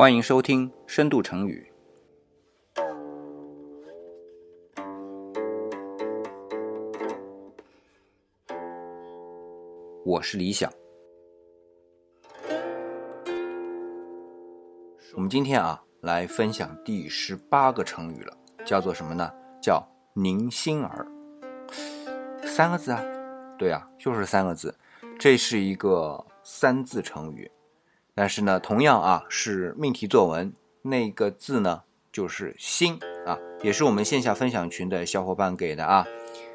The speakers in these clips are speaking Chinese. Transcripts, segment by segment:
欢迎收听《深度成语》。我是李想。我们今天啊，来分享第十八个成语了，叫做什么呢？叫“宁心儿”。三个字啊，对啊，就是三个字。这是一个三字成语。但是呢，同样啊是命题作文，那个字呢就是心啊，也是我们线下分享群的小伙伴给的啊。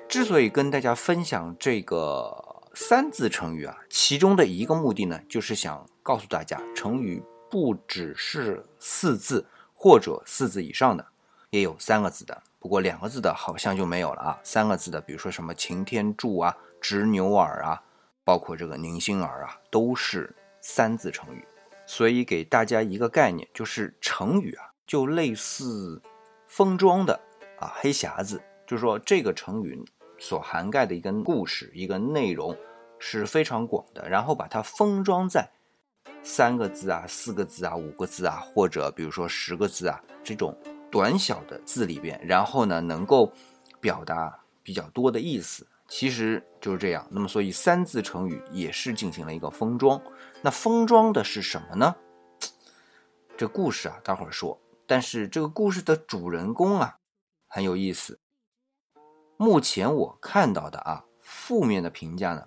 之所以跟大家分享这个三字成语啊，其中的一个目的呢，就是想告诉大家，成语不只是四字或者四字以上的，也有三个字的。不过两个字的好像就没有了啊。三个字的，比如说什么擎天柱啊、执牛耳啊，包括这个宁心儿啊，都是三字成语。所以给大家一个概念，就是成语啊，就类似封装的啊黑匣子，就是说这个成语所涵盖的一个故事、一个内容是非常广的，然后把它封装在三个字啊、四个字啊、五个字啊，或者比如说十个字啊这种短小的字里边，然后呢能够表达比较多的意思。其实就是这样，那么所以三字成语也是进行了一个封装。那封装的是什么呢？这故事啊，待会儿说。但是这个故事的主人公啊，很有意思。目前我看到的啊，负面的评价呢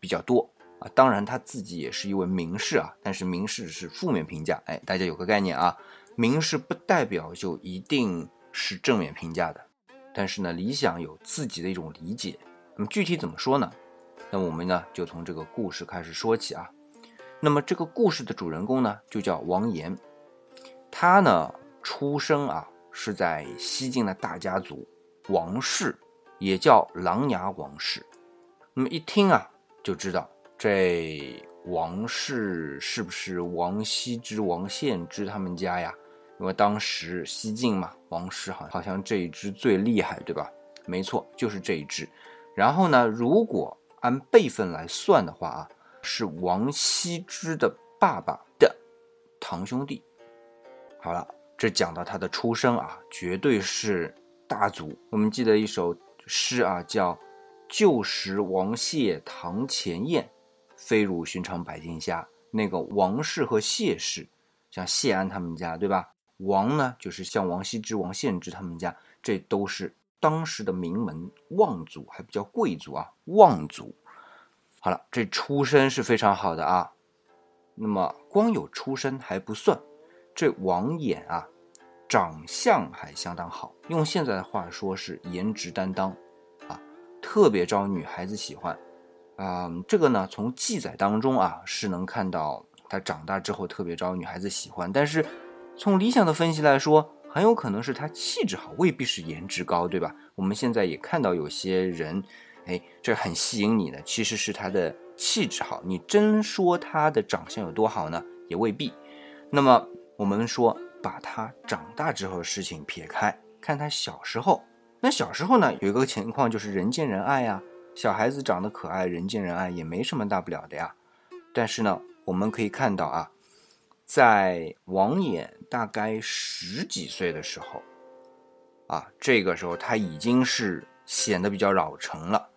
比较多啊。当然他自己也是一位名士啊，但是名士是负面评价，哎，大家有个概念啊。名士不代表就一定是正面评价的。但是呢，理想有自己的一种理解。那么具体怎么说呢？那么我们呢就从这个故事开始说起啊。那么这个故事的主人公呢就叫王岩，他呢出生啊是在西晋的大家族王氏，也叫琅琊王氏。那么一听啊就知道这王氏是不是王羲之、王献之他们家呀？因为当时西晋嘛，王氏好好像这一支最厉害，对吧？没错，就是这一支。然后呢，如果按辈分来算的话啊，是王羲之的爸爸的堂兄弟。好了，这讲到他的出生啊，绝对是大族。我们记得一首诗啊，叫“旧时王谢堂前燕，飞入寻常百姓家”。那个王氏和谢氏，像谢安他们家，对吧？王呢，就是像王羲之、王献之他们家，这都是。当时的名门望族还比较贵族啊，望族。好了，这出身是非常好的啊。那么光有出身还不算，这王衍啊，长相还相当好，用现在的话说是颜值担当啊，特别招女孩子喜欢啊。这个呢，从记载当中啊是能看到他长大之后特别招女孩子喜欢，但是从理想的分析来说。很有可能是他气质好，未必是颜值高，对吧？我们现在也看到有些人，哎，这很吸引你的，其实是他的气质好。你真说他的长相有多好呢？也未必。那么我们说，把他长大之后的事情撇开，看他小时候。那小时候呢，有一个情况就是人见人爱呀，小孩子长得可爱，人见人爱也没什么大不了的呀。但是呢，我们可以看到啊。在王衍大概十几岁的时候，啊，这个时候他已经是显得比较老成了。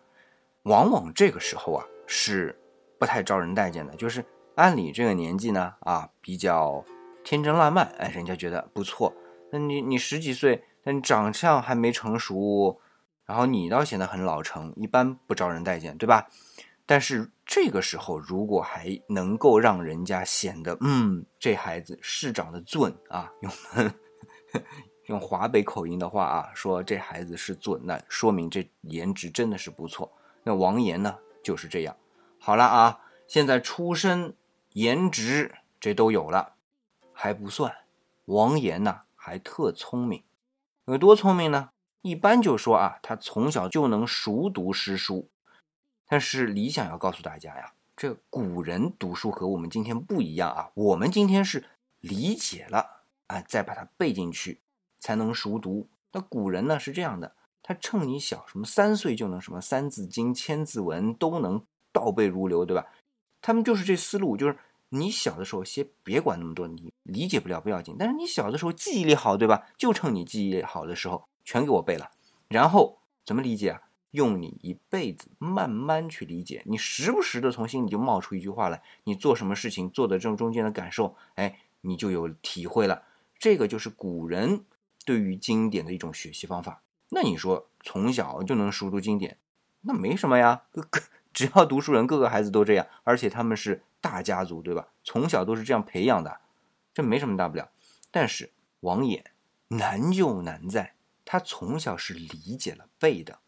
往往这个时候啊，是不太招人待见的。就是按理这个年纪呢，啊，比较天真烂漫，哎，人家觉得不错。那你你十几岁，但长相还没成熟，然后你倒显得很老成，一般不招人待见，对吧？但是这个时候，如果还能够让人家显得，嗯，这孩子是长得俊啊，用 用华北口音的话啊，说这孩子是俊，那说明这颜值真的是不错。那王岩呢，就是这样。好了啊，现在出身、颜值这都有了，还不算，王岩呢还特聪明，有多聪明呢？一般就说啊，他从小就能熟读诗书。但是理想要告诉大家呀，这古人读书和我们今天不一样啊。我们今天是理解了啊，再把它背进去，才能熟读。那古人呢是这样的，他趁你小，什么三岁就能什么《三字经》《千字文》都能倒背如流，对吧？他们就是这思路，就是你小的时候先别管那么多，你理解不了不要紧，但是你小的时候记忆力好，对吧？就趁你记忆力好的时候全给我背了，然后怎么理解啊？用你一辈子慢慢去理解，你时不时的从心里就冒出一句话来，你做什么事情做的这中间的感受，哎，你就有体会了。这个就是古人对于经典的一种学习方法。那你说从小就能熟读经典，那没什么呀，只要读书人，各个孩子都这样，而且他们是大家族，对吧？从小都是这样培养的，这没什么大不了。但是王衍难就难在，他从小是理解了背的。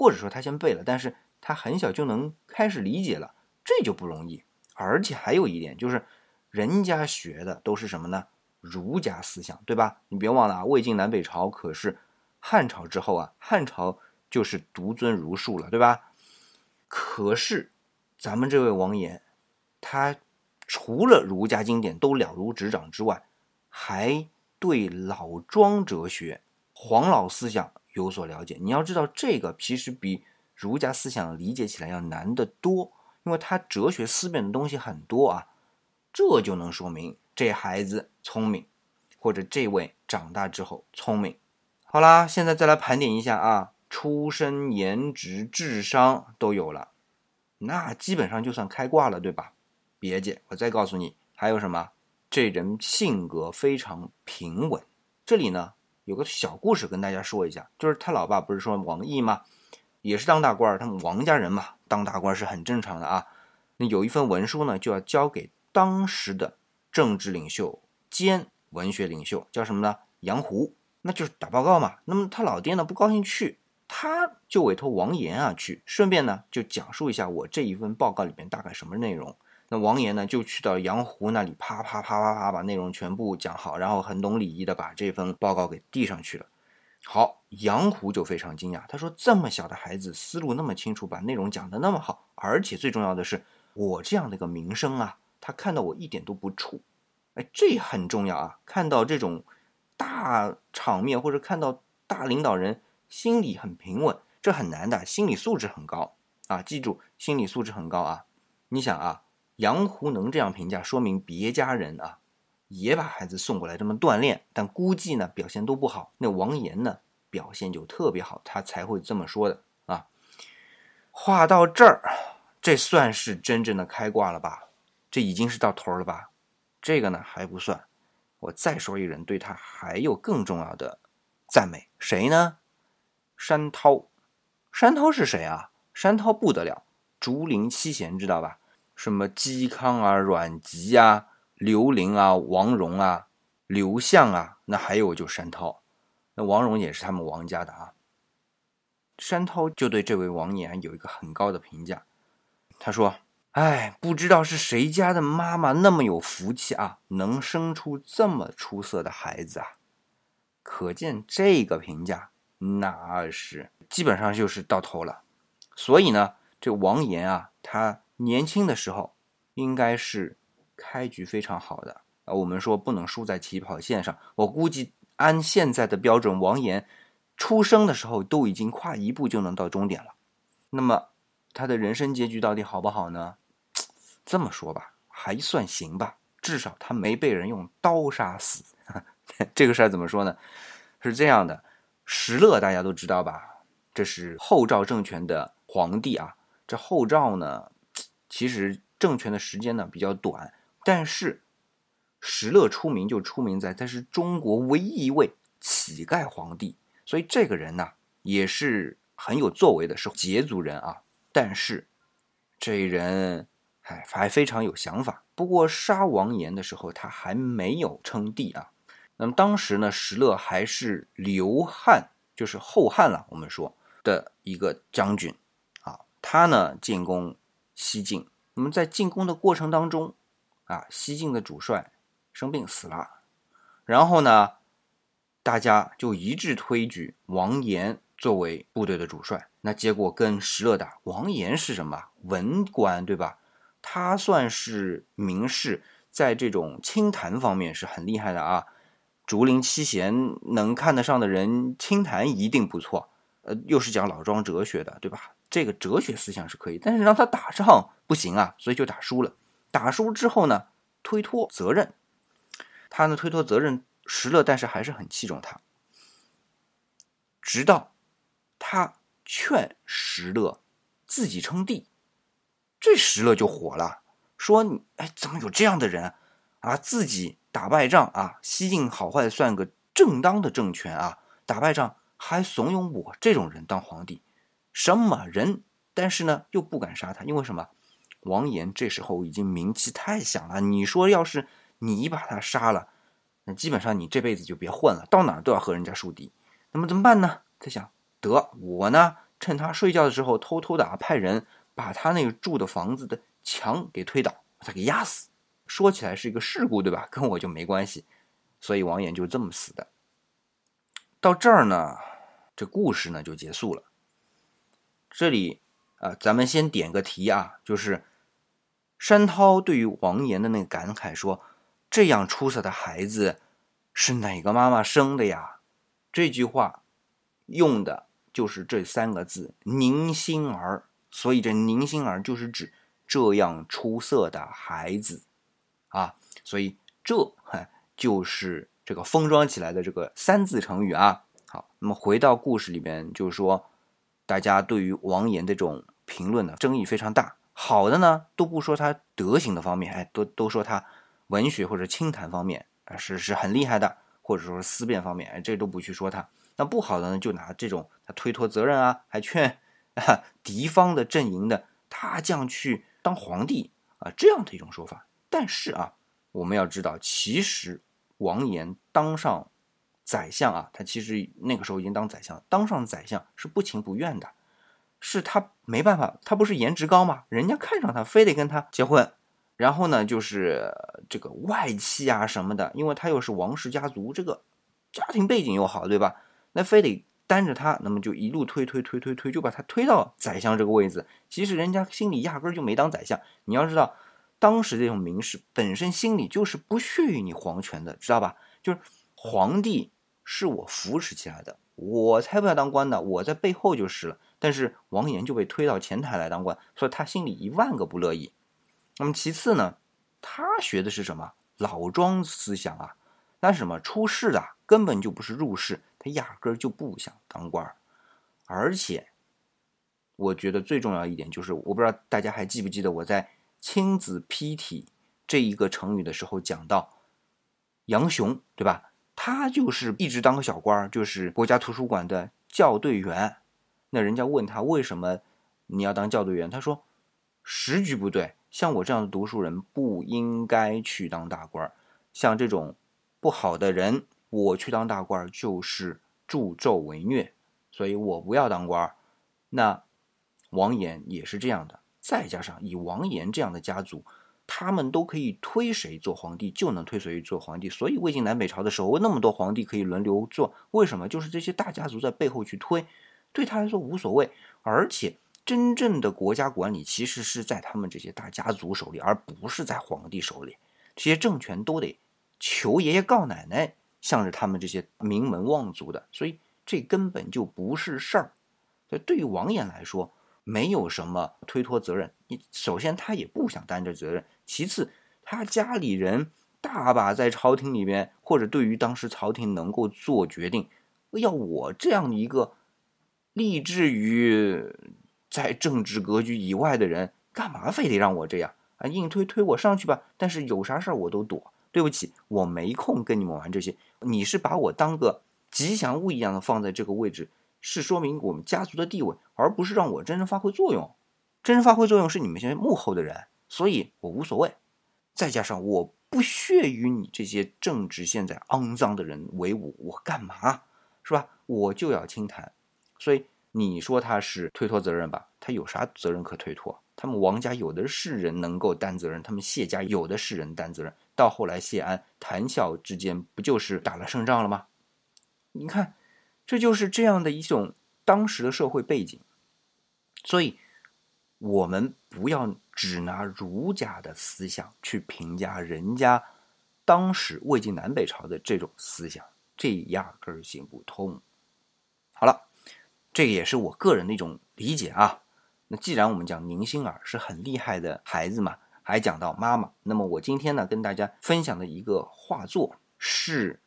或者说他先背了，但是他很小就能开始理解了，这就不容易。而且还有一点就是，人家学的都是什么呢？儒家思想，对吧？你别忘了啊，魏晋南北朝可是汉朝之后啊，汉朝就是独尊儒术了，对吧？可是咱们这位王岩，他除了儒家经典都了如指掌之外，还对老庄哲学、黄老思想。有所了解，你要知道这个其实比儒家思想理解起来要难得多，因为他哲学思辨的东西很多啊，这就能说明这孩子聪明，或者这位长大之后聪明。好啦，现在再来盘点一下啊，出身、颜值、智商都有了，那基本上就算开挂了，对吧？别介，我再告诉你还有什么，这人性格非常平稳。这里呢。有个小故事跟大家说一下，就是他老爸不是说王毅吗？也是当大官，他们王家人嘛，当大官是很正常的啊。那有一份文书呢，就要交给当时的政治领袖兼文学领袖，叫什么呢？杨胡，那就是打报告嘛。那么他老爹呢不高兴去，他就委托王岩啊去，顺便呢就讲述一下我这一份报告里面大概什么内容。那王岩呢，就去到杨湖那里，啪啪啪啪啪把内容全部讲好，然后很懂礼仪的把这份报告给递上去了。好，杨湖就非常惊讶，他说：“这么小的孩子，思路那么清楚，把内容讲得那么好，而且最重要的是，我这样的一个名声啊，他看到我一点都不怵。哎，这很重要啊！看到这种大场面，或者看到大领导人心里很平稳，这很难的，心理素质很高啊！记住，心理素质很高啊！你想啊。”杨胡能这样评价，说明别家人啊也把孩子送过来这么锻炼，但估计呢表现都不好。那王岩呢表现就特别好，他才会这么说的啊。话到这儿，这算是真正的开挂了吧？这已经是到头了吧？这个呢还不算，我再说一人对他还有更重要的赞美，谁呢？山涛。山涛是谁啊？山涛不得了，竹林七贤知道吧？什么嵇康啊、阮籍啊、刘伶啊、王戎啊、刘向啊，那还有就山涛，那王戎也是他们王家的啊。山涛就对这位王岩有一个很高的评价，他说：“哎，不知道是谁家的妈妈那么有福气啊，能生出这么出色的孩子啊。”可见这个评价那是基本上就是到头了。所以呢，这王岩啊，他。年轻的时候，应该是开局非常好的啊。我们说不能输在起跑线上。我估计按现在的标准，王岩出生的时候都已经跨一步就能到终点了。那么他的人生结局到底好不好呢？这么说吧，还算行吧。至少他没被人用刀杀死。这个事儿怎么说呢？是这样的，石勒大家都知道吧？这是后赵政权的皇帝啊。这后赵呢？其实政权的时间呢比较短，但是石勒出名就出名在他是中国唯一一位乞丐皇帝，所以这个人呢也是很有作为的，是羯族人啊。但是这人还还非常有想法。不过杀王岩的时候他还没有称帝啊。那么当时呢，石勒还是刘汉，就是后汉了，我们说的一个将军啊，他呢进攻。西晋，那么在进攻的过程当中，啊，西晋的主帅生病死了，然后呢，大家就一致推举王延作为部队的主帅。那结果跟石勒打，王延是什么文官，对吧？他算是名士，在这种清谈方面是很厉害的啊。竹林七贤能看得上的人，清谈一定不错。呃，又是讲老庄哲学的，对吧？这个哲学思想是可以，但是让他打仗不行啊，所以就打输了。打输之后呢，推脱责任。他呢推脱责任，石勒但是还是很器重他，直到他劝石勒自己称帝，这石勒就火了，说：“你哎，怎么有这样的人啊？自己打败仗啊，西晋好坏算个正当的政权啊，打败仗还怂恿我这种人当皇帝，什么人？但是呢，又不敢杀他，因为什么？王延这时候已经名气太响了，你说要是……”你把他杀了，那基本上你这辈子就别混了，到哪都要和人家树敌。那么怎么办呢？他想，得我呢，趁他睡觉的时候，偷偷的啊，派人把他那个住的房子的墙给推倒，把他给压死。说起来是一个事故，对吧？跟我就没关系。所以王衍就这么死的。到这儿呢，这故事呢就结束了。这里啊，咱们先点个题啊，就是山涛对于王岩的那个感慨说。这样出色的孩子是哪个妈妈生的呀？这句话用的就是这三个字“宁心儿”，所以这“宁心儿”就是指这样出色的孩子啊。所以这就是这个封装起来的这个三字成语啊。好，那么回到故事里边，就是说大家对于王岩这种评论呢，争议非常大。好的呢，都不说他德行的方面，哎，都都说他。文学或者清谈方面啊是是很厉害的，或者说是思辨方面，哎，这都不去说他。那不好的呢，就拿这种他推脱责任啊，还劝啊敌方的阵营的大将去当皇帝啊这样的一种说法。但是啊，我们要知道，其实王延当上宰相啊，他其实那个时候已经当宰相，当上宰相是不情不愿的，是他没办法，他不是颜值高吗？人家看上他，非得跟他结婚。然后呢，就是这个外戚啊什么的，因为他又是王氏家族，这个家庭背景又好，对吧？那非得担着他，那么就一路推推推推推，就把他推到宰相这个位置。其实人家心里压根儿就没当宰相。你要知道，当时这种名士本身心里就是不屑于你皇权的，知道吧？就是皇帝是我扶持起来的，我才不要当官呢，我在背后就是了。但是王延就被推到前台来当官，所以他心里一万个不乐意。那么其次呢，他学的是什么老庄思想啊？那什么出世的根本就不是入世，他压根儿就不想当官。而且，我觉得最重要一点就是，我不知道大家还记不记得我在亲子批体这一个成语的时候讲到杨雄，对吧？他就是一直当个小官儿，就是国家图书馆的校对员。那人家问他为什么你要当校对员，他说时局不对。像我这样的读书人不应该去当大官儿，像这种不好的人，我去当大官就是助纣为虐，所以我不要当官儿。那王延也是这样的，再加上以王延这样的家族，他们都可以推谁做皇帝就能推谁做皇帝，所以魏晋南北朝的时候那么多皇帝可以轮流做，为什么？就是这些大家族在背后去推，对他来说无所谓，而且。真正的国家管理其实是在他们这些大家族手里，而不是在皇帝手里。这些政权都得求爷爷告奶奶，向着他们这些名门望族的，所以这根本就不是事儿。所以对于王衍来说，没有什么推脱责任。你首先他也不想担着责任，其次他家里人大把在朝廷里边，或者对于当时朝廷能够做决定，要我这样一个立志于。在政治格局以外的人，干嘛非得让我这样啊？硬推推我上去吧。但是有啥事儿我都躲。对不起，我没空跟你们玩这些。你是把我当个吉祥物一样的放在这个位置，是说明我们家族的地位，而不是让我真正发挥作用。真正发挥作用是你们这些幕后的人，所以我无所谓。再加上我不屑于你这些政治现在肮脏的人为伍，我干嘛？是吧？我就要清谈。所以。你说他是推脱责任吧？他有啥责任可推脱？他们王家有的是人能够担责任，他们谢家有的是人担责任。到后来，谢安、谈笑之间不就是打了胜仗了吗？你看，这就是这样的一种当时的社会背景。所以，我们不要只拿儒家的思想去评价人家当时魏晋南北朝的这种思想，这压根儿行不通。好了。这也是我个人的一种理解啊。那既然我们讲宁心儿是很厉害的孩子嘛，还讲到妈妈。那么我今天呢，跟大家分享的一个画作是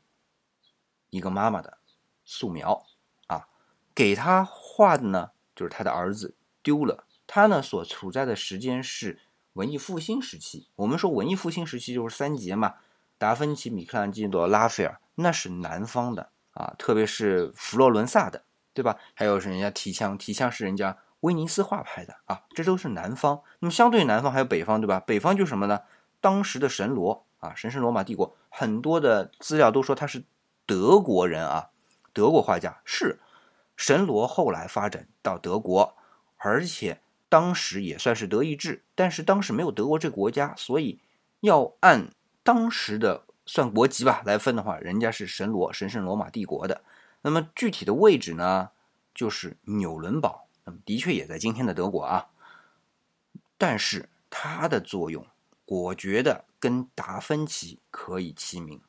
一个妈妈的素描啊，给他画的呢，就是他的儿子丢了。他呢所处在的时间是文艺复兴时期。我们说文艺复兴时期就是三杰嘛，达芬奇、米开朗基罗、拉斐尔，那是南方的啊，特别是佛罗伦萨的，对吧？还有是人家提枪，提枪是人家威尼斯画派的啊，这都是南方。那么相对南方还有北方，对吧？北方就是什么呢？当时的神罗啊，神圣罗马帝国，很多的资料都说他是德国人啊，德国画家是神罗，后来发展到德国，而且。当时也算是德意志，但是当时没有德国这个国家，所以要按当时的算国籍吧来分的话，人家是神罗神圣罗马帝国的。那么具体的位置呢，就是纽伦堡，那么的确也在今天的德国啊。但是它的作用，我觉得跟达芬奇可以齐名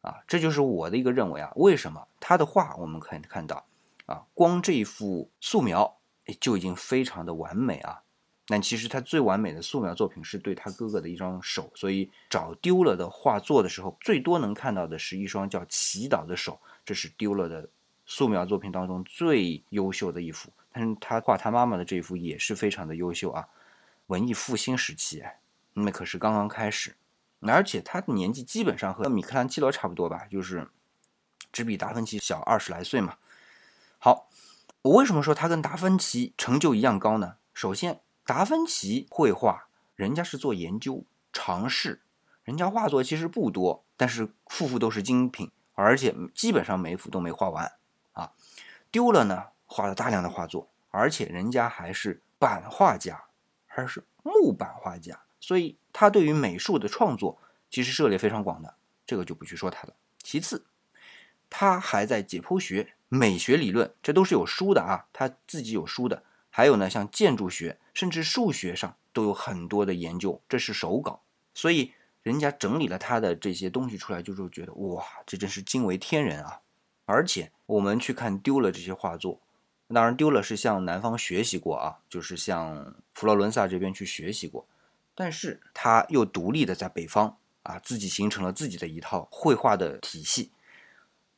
啊，这就是我的一个认为啊。为什么他的画我们可以看到啊，光这一幅素描。就已经非常的完美啊！但其实他最完美的素描作品是对他哥哥的一双手，所以找丢了的画作的时候，最多能看到的是一双叫祈祷的手，这是丢了的素描作品当中最优秀的一幅。但是他画他妈妈的这一幅也是非常的优秀啊！文艺复兴时期，那可是刚刚开始，而且他的年纪基本上和米开朗基罗差不多吧，就是只比达芬奇小二十来岁嘛。好。我为什么说他跟达芬奇成就一样高呢？首先，达芬奇绘画，人家是做研究尝试，人家画作其实不多，但是幅幅都是精品，而且基本上每幅都没画完啊。丢了呢，画了大量的画作，而且人家还是版画家，还是木版画家，所以他对于美术的创作其实涉猎非常广的，这个就不去说他了。其次，他还在解剖学。美学理论，这都是有书的啊，他自己有书的。还有呢，像建筑学，甚至数学上都有很多的研究，这是手稿。所以人家整理了他的这些东西出来，就是觉得哇，这真是惊为天人啊！而且我们去看丢了这些画作，当然丢了是向南方学习过啊，就是向佛罗伦萨这边去学习过，但是他又独立的在北方啊，自己形成了自己的一套绘画的体系。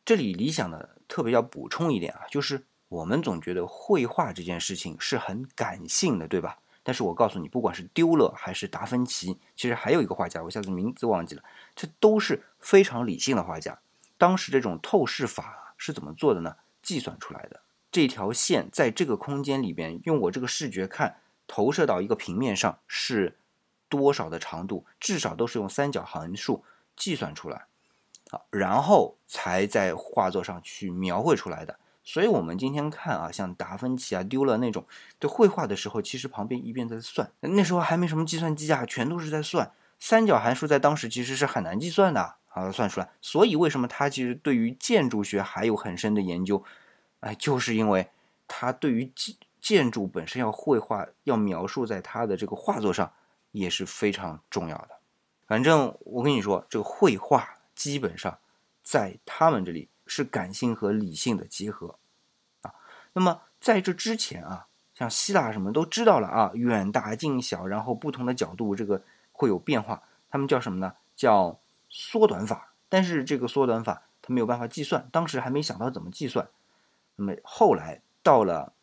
这里理想的特别要补充一点啊，就是我们总觉得绘画这件事情是很感性的，对吧？但是我告诉你，不管是丢了还是达芬奇，其实还有一个画家，我下次名字忘记了，这都是非常理性的画家。当时这种透视法是怎么做的呢？计算出来的，这条线在这个空间里边，用我这个视觉看，投射到一个平面上是多少的长度，至少都是用三角函数计算出来。然后才在画作上去描绘出来的。所以，我们今天看啊，像达芬奇啊，丢了那种，对绘画的时候，其实旁边一边在算。那时候还没什么计算机啊，全都是在算。三角函数在当时其实是很难计算的啊，算出来。所以，为什么他其实对于建筑学还有很深的研究？哎，就是因为他对于建建筑本身要绘画、要描述在他的这个画作上也是非常重要的。反正我跟你说，这个绘画。基本上，在他们这里是感性和理性的结合，啊，那么在这之前啊，像希腊什么都知道了啊，远大近小，然后不同的角度这个会有变化，他们叫什么呢？叫缩短法。但是这个缩短法它没有办法计算，当时还没想到怎么计算。那么后来到了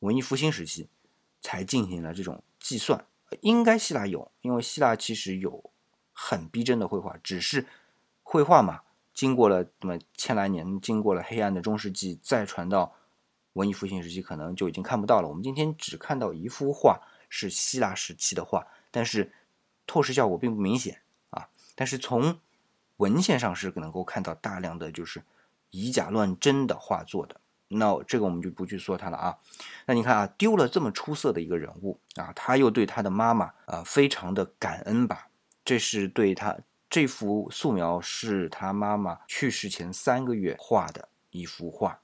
文艺复兴时期，才进行了这种计算。应该希腊有，因为希腊其实有很逼真的绘画，只是。绘画嘛，经过了那么千来年，经过了黑暗的中世纪，再传到文艺复兴时期，可能就已经看不到了。我们今天只看到一幅画是希腊时期的画，但是透视效果并不明显啊。但是从文献上是能够看到大量的就是以假乱真的画作的。那这个我们就不去说它了啊。那你看啊，丢了这么出色的一个人物啊，他又对他的妈妈啊非常的感恩吧，这是对他。这幅素描是他妈妈去世前三个月画的一幅画。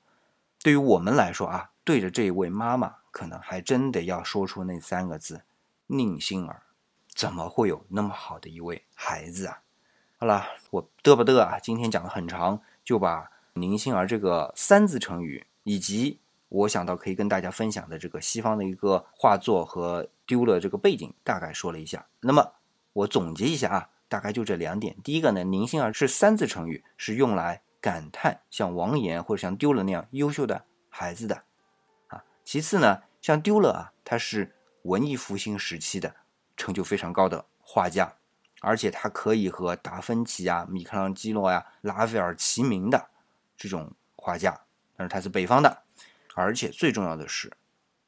对于我们来说啊，对着这位妈妈，可能还真得要说出那三个字：“宁心儿，怎么会有那么好的一位孩子啊？”好了，我嘚吧嘚啊，今天讲的很长，就把“宁心儿”这个三字成语，以及我想到可以跟大家分享的这个西方的一个画作和丢了这个背景，大概说了一下。那么。我总结一下啊，大概就这两点。第一个呢，宁心儿是三字成语，是用来感叹像王岩或者像丢了那样优秀的孩子的啊。其次呢，像丢了啊，他是文艺复兴时期的成就非常高的画家，而且他可以和达芬奇啊、米开朗基罗呀、拉斐尔齐名的这种画家。但是他是北方的，而且最重要的是，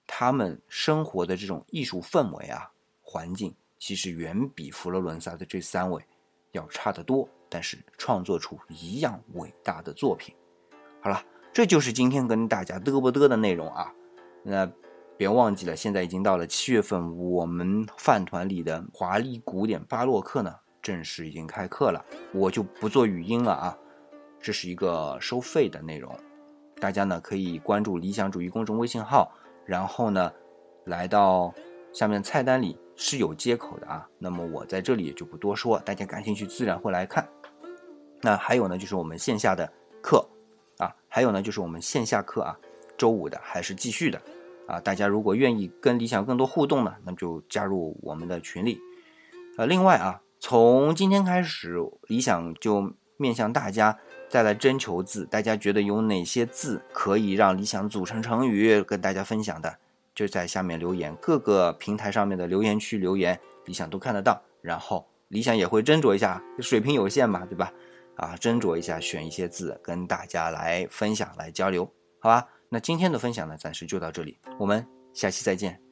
他们生活的这种艺术氛围啊、环境。其实远比佛罗伦萨的这三位要差得多，但是创作出一样伟大的作品。好了，这就是今天跟大家嘚不嘚的内容啊。那别忘记了，现在已经到了七月份，我们饭团里的华丽古典巴洛克呢，正式已经开课了。我就不做语音了啊，这是一个收费的内容，大家呢可以关注理想主义公众微信号，然后呢来到下面菜单里。是有接口的啊，那么我在这里也就不多说，大家感兴趣自然会来看。那还有呢，就是我们线下的课啊，还有呢，就是我们线下课啊，周五的还是继续的啊。大家如果愿意跟理想更多互动呢，那就加入我们的群里。呃，另外啊，从今天开始，理想就面向大家再来征求字，大家觉得有哪些字可以让理想组成成语，跟大家分享的？就在下面留言，各个平台上面的留言区留言，理想都看得到。然后理想也会斟酌一下，水平有限嘛，对吧？啊，斟酌一下，选一些字跟大家来分享、来交流，好吧？那今天的分享呢，暂时就到这里，我们下期再见。